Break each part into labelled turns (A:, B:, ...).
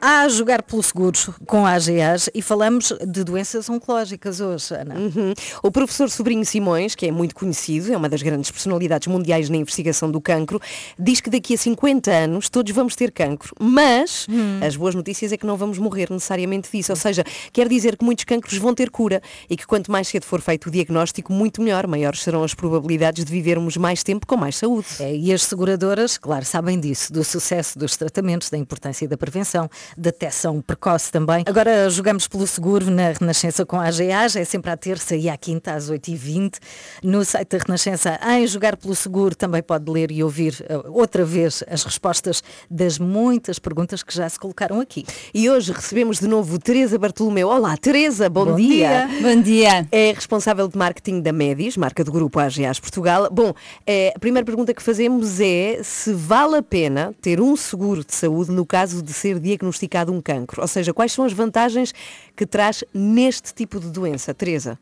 A: a jogar pelo seguro com a AGAs e falamos de doenças oncológicas hoje, Ana.
B: Uhum. O professor Sobrinho Simões, que é muito conhecido, é uma das grandes personalidades mundiais na investigação do cancro, diz que daqui a 50 anos todos vamos ter cancro, mas hum. as boas notícias é que não vamos morrer necessariamente disso, ou seja, quer dizer que muitos cancros vão ter cura e que quanto mais cedo for feito o diagnóstico, muito melhor, maiores serão as probabilidades de vivermos mais tempo com mais saúde.
A: É, e as seguradoras, claro, sabem disso, do sucesso dos tratamentos, da importância da prevenção, detecção precoce também. Agora jogamos pelo seguro na Renascença com a AGA, é sempre à terça e à quinta às 8h20. No site da Renascença, em Jogar pelo Seguro, também pode ler e ouvir uh, outra vez as respostas das muitas perguntas que já se colocaram aqui.
B: E hoje recebemos de novo Teresa Bartolomeu. Olá, Teresa, bom, bom dia.
C: dia. Bom dia.
B: É responsável de marketing da Médis, marca do grupo AGAs Portugal. Bom, é, a primeira pergunta que fazemos é se vale a pena ter um seguro de saúde no caso de ser diagnosticado um um cancro? Ou seja, quais são as vantagens que traz neste tipo de doença? Teresa?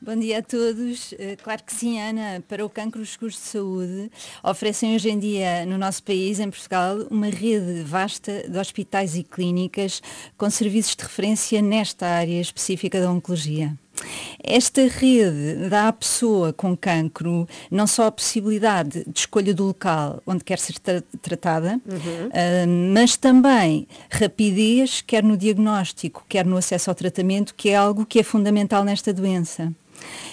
C: Bom dia a todos. Eh, claro que sim, Ana. Para o cancro, os seguros de saúde oferecem hoje em dia no nosso país, em Portugal, uma rede vasta de hospitais e clínicas com serviços de referência nesta área específica da oncologia. Esta rede dá à pessoa com cancro não só a possibilidade de escolha do local onde quer ser tra tratada, uhum. uh, mas também rapidez, quer no diagnóstico, quer no acesso ao tratamento, que é algo que é fundamental nesta doença.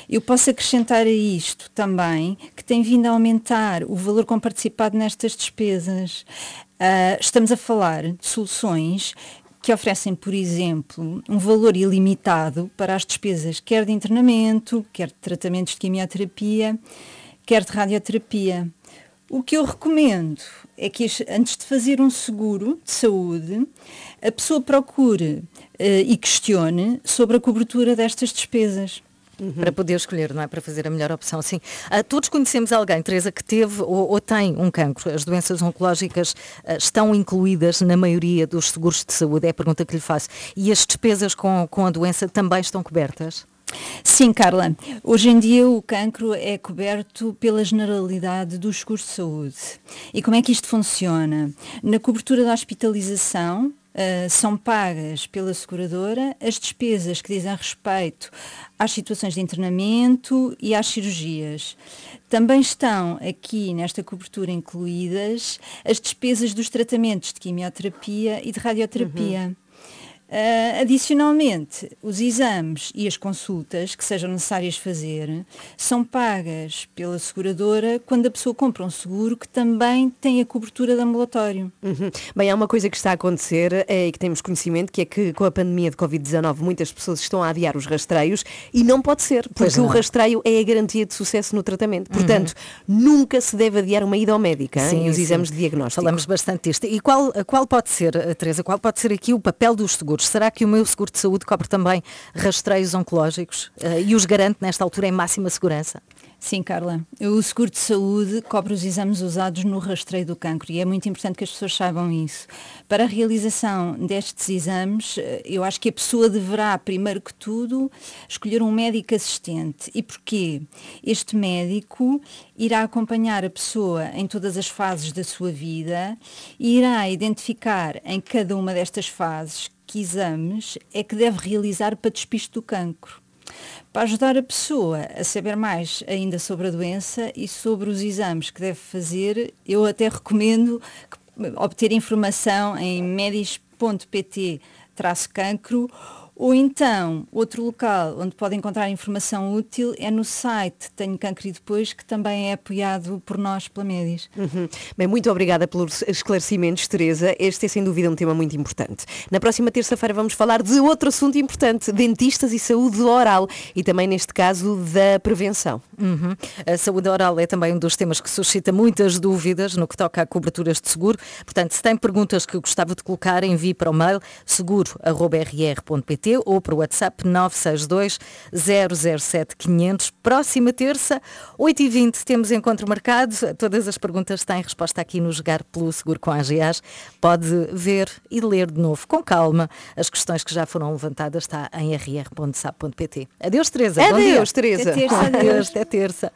C: Eu posso acrescentar a isto também que tem vindo a aumentar o valor comparticipado nestas despesas. Uh, estamos a falar de soluções que oferecem, por exemplo, um valor ilimitado para as despesas, quer de internamento, quer de tratamentos de quimioterapia, quer de radioterapia. O que eu recomendo é que antes de fazer um seguro de saúde, a pessoa procure uh, e questione sobre a cobertura destas despesas.
A: Uhum. Para poder escolher, não é? Para fazer a melhor opção, sim. Uh, todos conhecemos alguém, Teresa, que teve ou, ou tem um cancro. As doenças oncológicas uh, estão incluídas na maioria dos seguros de saúde? É a pergunta que lhe faço. E as despesas com, com a doença também estão cobertas?
C: Sim, Carla. Hoje em dia o cancro é coberto pela generalidade dos seguros de saúde. E como é que isto funciona? Na cobertura da hospitalização, Uh, são pagas pela seguradora as despesas que dizem respeito às situações de internamento e às cirurgias. Também estão aqui nesta cobertura incluídas as despesas dos tratamentos de quimioterapia e de radioterapia. Uhum. Uh, adicionalmente, os exames e as consultas que sejam necessárias fazer são pagas pela seguradora quando a pessoa compra um seguro que também tem a cobertura de ambulatório.
B: Uhum. Bem, há uma coisa que está a acontecer é, e que temos conhecimento, que é que com a pandemia de Covid-19 muitas pessoas estão a adiar os rastreios e não pode ser, porque o rastreio é a garantia de sucesso no tratamento. Portanto, uhum. nunca se deve adiar uma ida ao médico sim, e os sim. exames de diagnóstico.
A: Falamos bastante disto. E qual, qual pode ser, eh, Teresa, qual pode ser aqui o papel dos seguros? Seguros. Será que o meu seguro de saúde cobre também rastreios oncológicos uh, e os garante nesta altura em máxima segurança?
C: Sim, Carla. O seguro de saúde cobre os exames usados no rastreio do cancro e é muito importante que as pessoas saibam isso. Para a realização destes exames, eh, eu acho que a pessoa deverá, primeiro que tudo, escolher um médico assistente. E porquê? Este médico irá acompanhar a pessoa em todas as fases da sua vida e irá identificar em cada uma destas fases que exames é que deve realizar para despiste do cancro. Para ajudar a pessoa a saber mais ainda sobre a doença e sobre os exames que deve fazer, eu até recomendo obter informação em medis.pt-cancro ou então, outro local onde pode encontrar informação útil é no site Tenho Cancro e Depois, que também é apoiado por nós, pela Médis.
B: Uhum. Bem, muito obrigada pelos esclarecimentos, Teresa. Este é sem dúvida um tema muito importante. Na próxima terça-feira vamos falar de outro assunto importante, dentistas e saúde oral e também, neste caso, da prevenção.
A: Uhum. A saúde oral é também um dos temas que suscita muitas dúvidas no que toca a coberturas de seguro. Portanto, se tem perguntas que gostava de colocar, envie para o mail seguro.rr.pt ou para o WhatsApp 962 007 500. Próxima terça, 8h20, temos encontro marcado. Todas as perguntas têm resposta aqui no Jogar pelo Seguro com a AGAs. Pode ver e ler de novo com calma as questões que já foram levantadas. Está em rr.sap.pt. Adeus, Teresa.
B: Adeus, Teresa.
C: Até terça. Adeus.
A: Até terça.